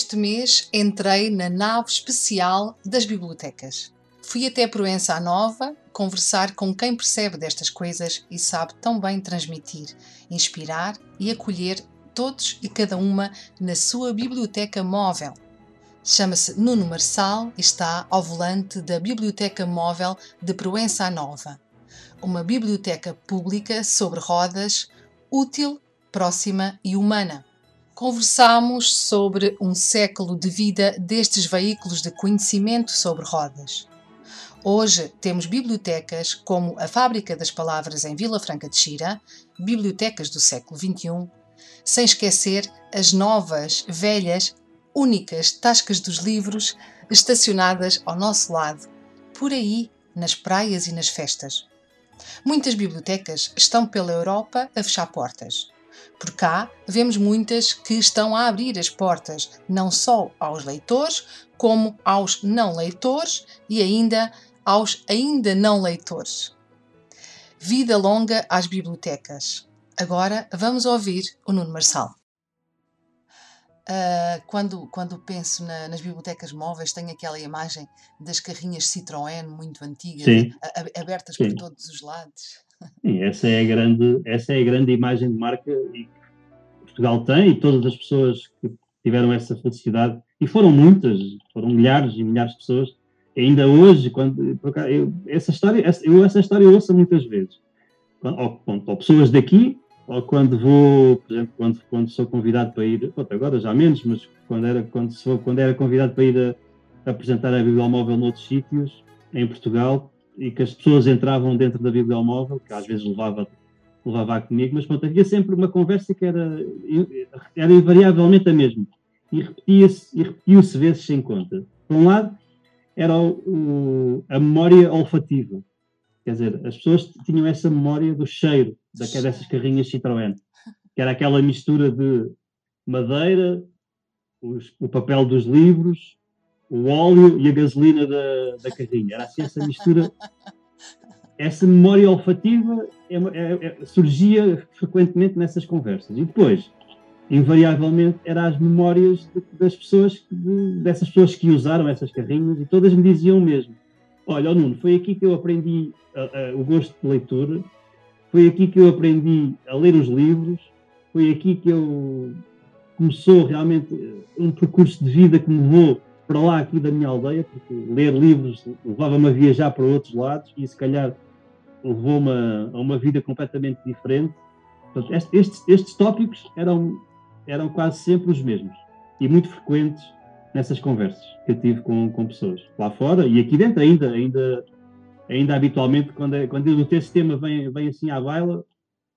Este mês entrei na nave especial das bibliotecas. Fui até Proença Nova conversar com quem percebe destas coisas e sabe tão bem transmitir, inspirar e acolher todos e cada uma na sua biblioteca móvel. Chama-se Nuno Marçal e está ao volante da Biblioteca Móvel de Proença Nova. Uma biblioteca pública sobre rodas, útil, próxima e humana. Conversámos sobre um século de vida destes veículos de conhecimento sobre rodas. Hoje temos bibliotecas como a Fábrica das Palavras em Vila Franca de Xira, bibliotecas do século XXI, sem esquecer as novas, velhas, únicas tascas dos livros estacionadas ao nosso lado, por aí, nas praias e nas festas. Muitas bibliotecas estão pela Europa a fechar portas. Por cá, vemos muitas que estão a abrir as portas não só aos leitores, como aos não leitores e ainda aos ainda não leitores. Vida longa às bibliotecas. Agora vamos ouvir o Nuno Marçal. Uh, quando, quando penso na, nas bibliotecas móveis, tenho aquela imagem das carrinhas Citroën muito antigas, Sim. abertas Sim. por todos os lados. Sim, essa é a grande, essa é a grande imagem de marca que Portugal tem e todas as pessoas que tiveram essa felicidade e foram muitas, foram milhares e milhares de pessoas. Ainda hoje, quando eu, essa história, eu essa história ouço muitas vezes, Quando- ou, ou pessoas daqui ou quando vou, por exemplo, quando, quando sou convidado para ir, pronto, agora já menos, mas quando era quando sou, quando era convidado para ir a, a apresentar a bibliomóvel noutros sítios em Portugal e que as pessoas entravam dentro da bibliomóvel, que às vezes levava, levava comigo, mas pronto, havia sempre uma conversa que era, era invariavelmente a mesma. E repetia-se e repetiu-se vezes sem conta. Por um lado, era o- a memória olfativa. Quer dizer, as pessoas tinham essa memória do cheiro daquelas dessas carrinhas Citroën, que era aquela mistura de madeira, os- o papel dos livros, o óleo e a gasolina da, da carrinha. Era assim essa mistura. Essa memória olfativa é é- é- surgia frequentemente nessas conversas. E depois, invariavelmente, eram as memórias de- das pessoas, de- dessas pessoas que usaram essas carrinhas e todas me diziam o mesmo. Olha, Nuno, foi aqui que eu aprendi ah, ah, o gosto de leitura, foi aqui que eu aprendi a ler os livros, foi aqui que eu começou realmente eh, um percurso de vida que me levou para lá aqui da minha aldeia, porque ler livros levava-me a viajar para outros lados e se calhar levou-me a, uma vida completamente diferente. Portanto, est- estes, estes tópicos eram, eram quase sempre os mesmos e muito frequentes nessas conversas que eu tive com, com pessoas lá fora e aqui dentro ainda, ainda, ainda habitualmente, quando, é- quando o teu tema vem, vem assim à baila,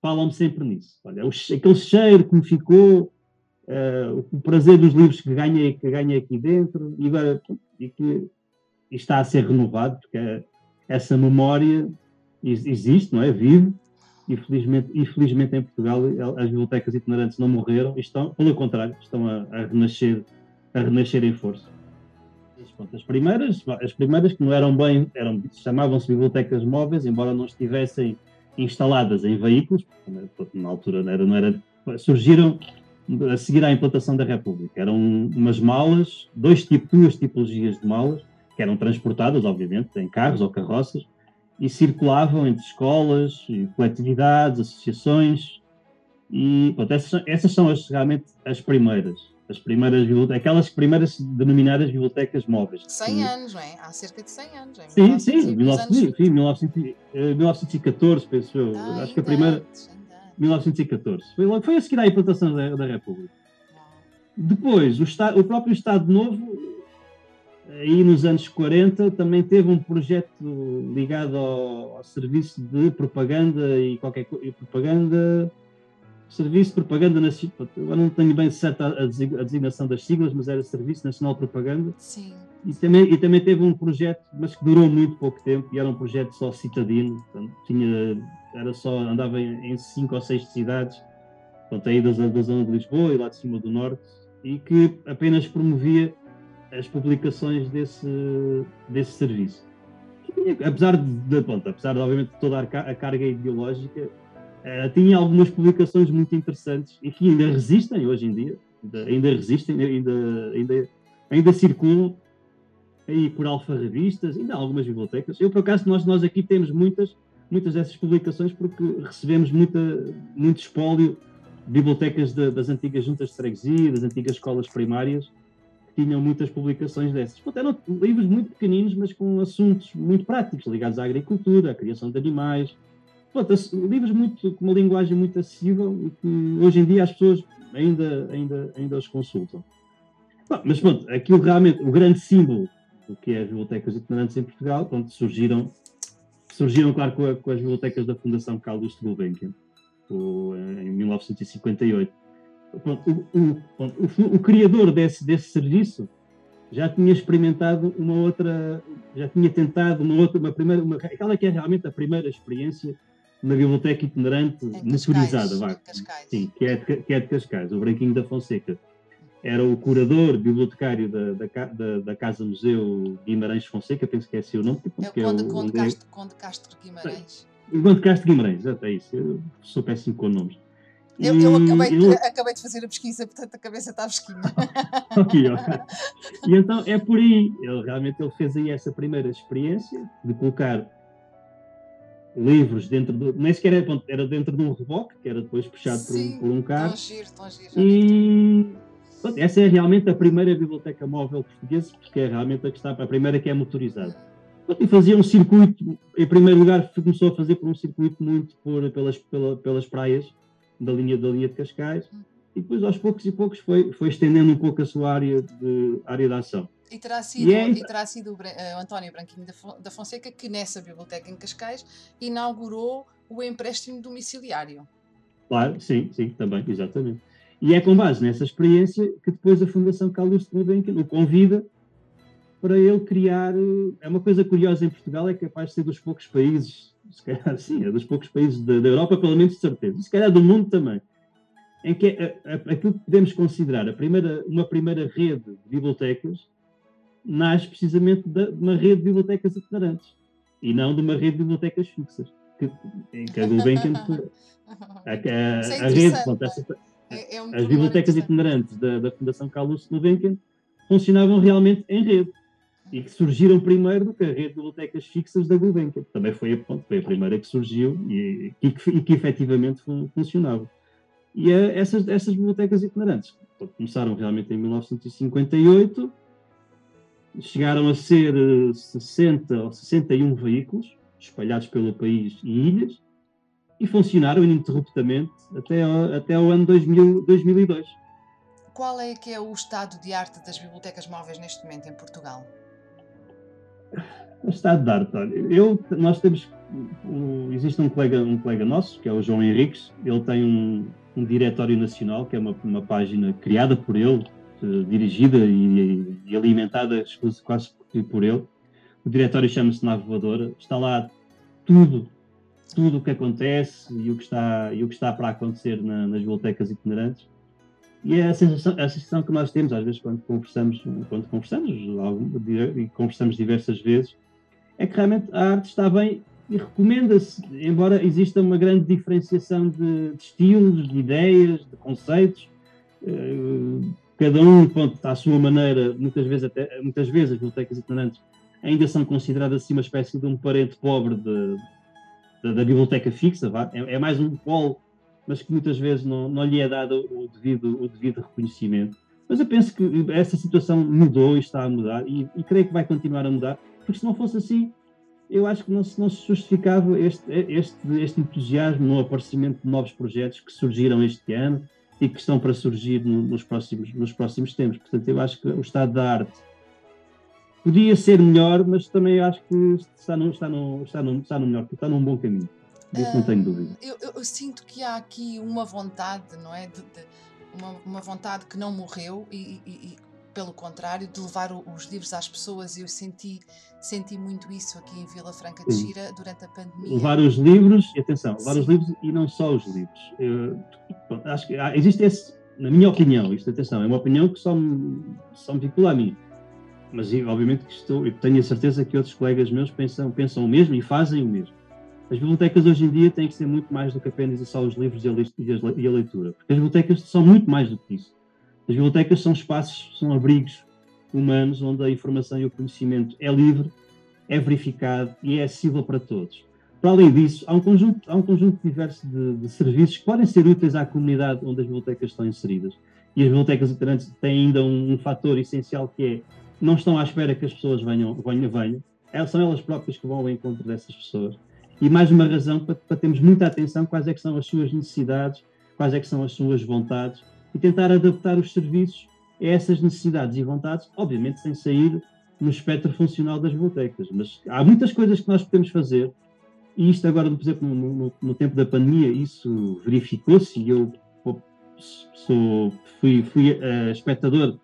falam-me sempre nisso. Olha, o aquele cheiro que me ficou, eh, o prazer dos livros que ganhei, que ganhei aqui dentro e, e que e está a ser renovado, porque é- essa memória ex- existe, não é? Vive. E felizmente, infelizmente em Portugal as bibliotecas itinerantes não morreram, e estão, pelo contrário, estão a, a renascer, a renascer em força. As primeiras, as primeiras que não eram bem, eram, chamavam-se bibliotecas móveis, embora não estivessem instaladas em veículos, na altura não era, não era, surgiram a seguir à implantação da República. Eram umas malas, dois tipos, duas tipologias de malas, que eram transportadas, obviamente, em carros ou carroças, e circulavam entre escolas, coletividades, associações, e pronto, essas, são- essas são as, realmente as primeiras, as primeiras bibliotecas, aquelas primeiras denominadas bibliotecas móveis. 100 anos, não é? Há cerca de 100 anos. Em Sim, sim, 1900 e- 1900, anos- sim, 1900, eh, 1914, penso eu. Ah, Acho que a primeira, antes, ainda antes. 1914. Foi, logo- foi a seguir à implantação da, da República. Depois, o, o próprio Estado Novo, aí nos anos 40, também teve um projeto ligado ao, ao serviço de propaganda e qualquer e propaganda Serviço de Propaganda Nacional. Agora não tenho bem certa a designação das siglas, mas era Serviço Nacional de Propaganda. Sim. E também, e também teve um projeto, mas que durou muito pouco tempo, e era um projeto só citadino, portanto, tinha, era só, andava em, em cinco ou seis cidades, portanto, aí da, da zona de Lisboa e lá de cima do Norte, e que apenas promovia as publicações desse, desse serviço. apesar de, pronto, apesar de, obviamente, toda a carga ideológica, uh, tinha algumas publicações muito interessantes e que ainda resistem hoje em dia, ainda, ainda resistem, ainda, ainda, ainda circulam aí por alfarrabistas, ainda há algumas bibliotecas. Eu, por acaso, nós, nós aqui temos muitas, muitas dessas publicações porque recebemos muita, muito espólio de bibliotecas de, das antigas juntas de freguesia, das antigas escolas primárias, que tinham muitas publicações dessas. Portanto, eram livros muito pequeninos, mas com assuntos muito práticos, ligados à agricultura, à criação de animais. Portanto, livros muito, com uma linguagem muito acessível e que hoje em dia as pessoas ainda, ainda, ainda os consultam. Bom, mas pronto, aquilo realmente, o grande símbolo o que é as bibliotecas itinerantes em Portugal, onde surgiram, surgiram claro, com, a, com as bibliotecas da Fundação Carlos de Gulbenkian, em 1958. O, o, o, o, criador desse, desse serviço já tinha experimentado uma outra, já tinha tentado uma outra, uma primeira, uma, aquela que é realmente a primeira experiência na biblioteca itinerante motorizada, Sim, que é, de, que é de Cascais, o Branquinho da Fonseca era o curador bibliotecário da, da, da, da Casa Museu Guimarães Fonseca, penso que é esse o nome. É o Conde, é o, Conde, Castro, Conde Castro Guimarães. O Conde Castro Guimarães, é isso. Eu sou péssimo com nomes. Eu, eu acabei, de, eu... acabei de fazer a pesquisa, portanto a cabeça está fresquinha. ok, ok. E então é por aí, ele realmente ele fez aí essa primeira experiência de colocar livros dentro do. Nem sequer era, era dentro de um reboque, que era depois puxado Sim, por um, por um carro. Tão giro, tão giro, e essa é realmente a primeira biblioteca móvel portuguesa, porque é realmente a que está, a primeira que é motorizada. E fazia um circuito, em primeiro lugar, começou a fazer por um circuito muito por, pelas, pela, pelas praias da linha, da linha de Cascais, e depois aos poucos e poucos foi, foi estendendo um pouco a sua área de, área de ação. E terá sido, e é... e terá sido o, uh, António Branquinho da Fonseca que nessa biblioteca em Cascais inaugurou o empréstimo domiciliário. Claro, sim, sim, também, exatamente. E é com base nessa experiência que depois a Fundação Carlos de Gulbenkian o convida para ele criar. É uma coisa curiosa em Portugal, é capaz de ser dos poucos países, se calhar sim, é dos poucos países da, da Europa, pelo menos de certeza, se calhar do mundo também, em que é, é, aquilo que podemos considerar a primeira, uma primeira rede de bibliotecas nasce precisamente de uma rede de bibliotecas itinerantes e não de uma rede de bibliotecas fixas. Que, em que a Gulbenkian. A, a, a, a rede, pronto, essa, é, é um As bibliotecas itinerantes da, da Fundação Carlos Gulbenkian funcionavam realmente em rede e que surgiram primeiro do que a rede de bibliotecas fixas da Gulbenkian. Também foi a, foi a primeira que surgiu e, e, que, e que efetivamente fun, funcionava. E a, eh, essas, essas bibliotecas itinerantes começaram realmente em 1958, chegaram a ser 60 eh, ou 61 veículos espalhados pelo país e ilhas, e funcionaram ininterruptamente até, até o ano 2000, 2002. Qual é que é o estado de arte das bibliotecas móveis neste momento em Portugal? O estado de arte, olha, eu, nós temos, existe um colega, um colega nosso, que é o João Henriques, ele tem um, um diretório nacional, que é uma, uma página criada por ele, dirigida e, e alimentada quase por ele. O diretório chama-se Nave Voadora, está lá tudo tudo o que acontece e o que está, e o que está para acontecer na, nas bibliotecas itinerantes. E é a sensação, a sensação que nós temos, às vezes, quando conversamos, quando conversamos, e conversamos diversas vezes, é que realmente a arte está bem e recomenda-se, embora exista uma grande diferenciação de, de, estilos, de ideias, de conceitos, eh, cada um pronto, à sua maneira, muitas vezes, até, muitas vezes as bibliotecas itinerantes ainda são consideradas assim uma espécie de um parente pobre de, da, da biblioteca fixa, é, é, mais um polo, mas que muitas vezes não, não lhe é dado o devido, o devido reconhecimento. Mas eu penso que essa situação mudou e está a mudar, e, e creio que vai continuar a mudar, porque se não fosse assim, eu acho que não se, não se justificava este, este, este entusiasmo no aparecimento de novos projetos que surgiram este ano e que estão para surgir no, nos, próximos, nos próximos tempos. Portanto, eu acho que o estado da arte podia ser melhor, mas também acho que está no, está no, está no, está no melhor, está num bom caminho. Disso não tenho dúvida. Eu, eu, eu, sinto que há aqui uma vontade, não é? De, de, uma, uma, vontade que não morreu e, e, e, pelo contrário, de levar os livros às pessoas. Eu senti, senti muito isso aqui em Vila Franca de Xira durante a pandemia. Levar os livros, e atenção, levar Sim. os livros e não só os livros. Eu, acho que existe esse, na minha opinião, isto atenção, é uma opinião que só me, só me vincula a mim. Mas obviamente que estou, eu tenho a certeza que outros colegas meus pensam, pensam o mesmo e fazem o mesmo. As bibliotecas hoje em dia têm que ser muito mais do que apenas só os livros e a leitura, porque as bibliotecas são muito mais do que isso. As bibliotecas são espaços, são abrigos humanos onde a informação e o conhecimento é livre, é verificado e é acessível para todos. Para além disso, há um conjunto, há um conjunto diverso de, de, serviços que podem ser úteis à comunidade onde as bibliotecas estão inseridas. E as bibliotecas itinerantes têm ainda um, um fator essencial que é não estão à espera que as pessoas venham, venham, venham. Elas, são elas próprias que vão ao encontro dessas pessoas. E mais uma razão para, para termos muita atenção quais é que são as suas necessidades, quais é que são as suas vontades e tentar adaptar os serviços a essas necessidades e vontades, obviamente sem sair no espectro funcional das bibliotecas. Mas há muitas coisas que nós podemos fazer, e isto agora, por exemplo, no, no, no tempo da pandemia, isso verificou-se, e eu sou, fui, fui uh, espectador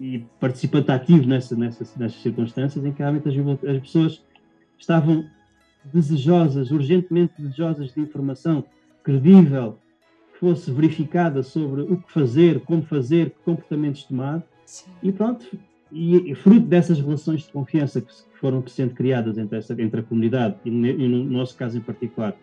e participante ativo nessa, nessas, nessas circunstâncias, em que realmente as, as pessoas estavam desejosas, urgentemente desejosas de informação credível, fosse verificada sobre o que fazer, como fazer, que comportamentos tomar. Sim. E pronto, e, e, fruto dessas relações de confiança que, foram sendo criadas entre, essa, entre a comunidade e, e, no nosso caso em particular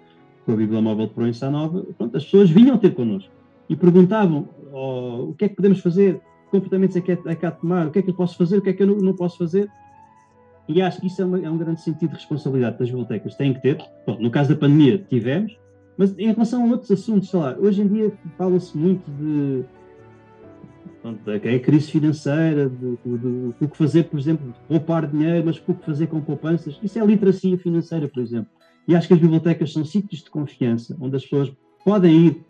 com a Bíblia Móvel de Proença Nova, pronto, as pessoas vinham ter connosco e perguntavam oh, o que é que podemos fazer, que comportamentos é que é, é que há de tomar, o que é que eu posso fazer, o que é que eu não, não posso fazer. E acho que isso é, uma, é, um grande sentido de responsabilidade das bibliotecas. Têm que ter. Bom, no caso da pandemia, tivemos, mas em relação a outros assuntos, sei lá, hoje em dia fala-se muito de da é crise financeira, do que fazer, por exemplo, de poupar dinheiro, mas o que fazer com poupanças. Isso é literacia financeira, por exemplo. E acho que as bibliotecas são sítios de confiança, onde as pessoas podem ir,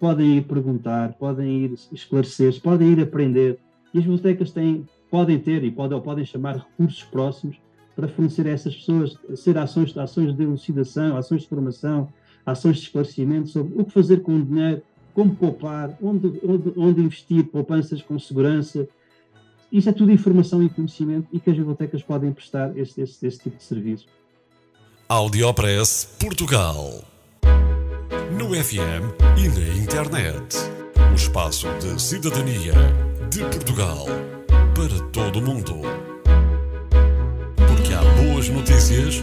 podem ir perguntar, podem ir esclarecer, podem ir aprender. E as bibliotecas têm, podem ter e podem, ou podem chamar recursos próximos para fornecer a essas pessoas, ser ações, ações de elucidação, ações de formação, ações de esclarecimento sobre o que fazer com o dinheiro, como poupar, onde, onde, onde investir poupanças com segurança. Isso é tudo informação e conhecimento e que as bibliotecas podem prestar esse, esse, esse tipo de serviço. Audiopress Portugal. No FM e na internet. O espaço de cidadania de Portugal para todo o mundo. Porque há boas notícias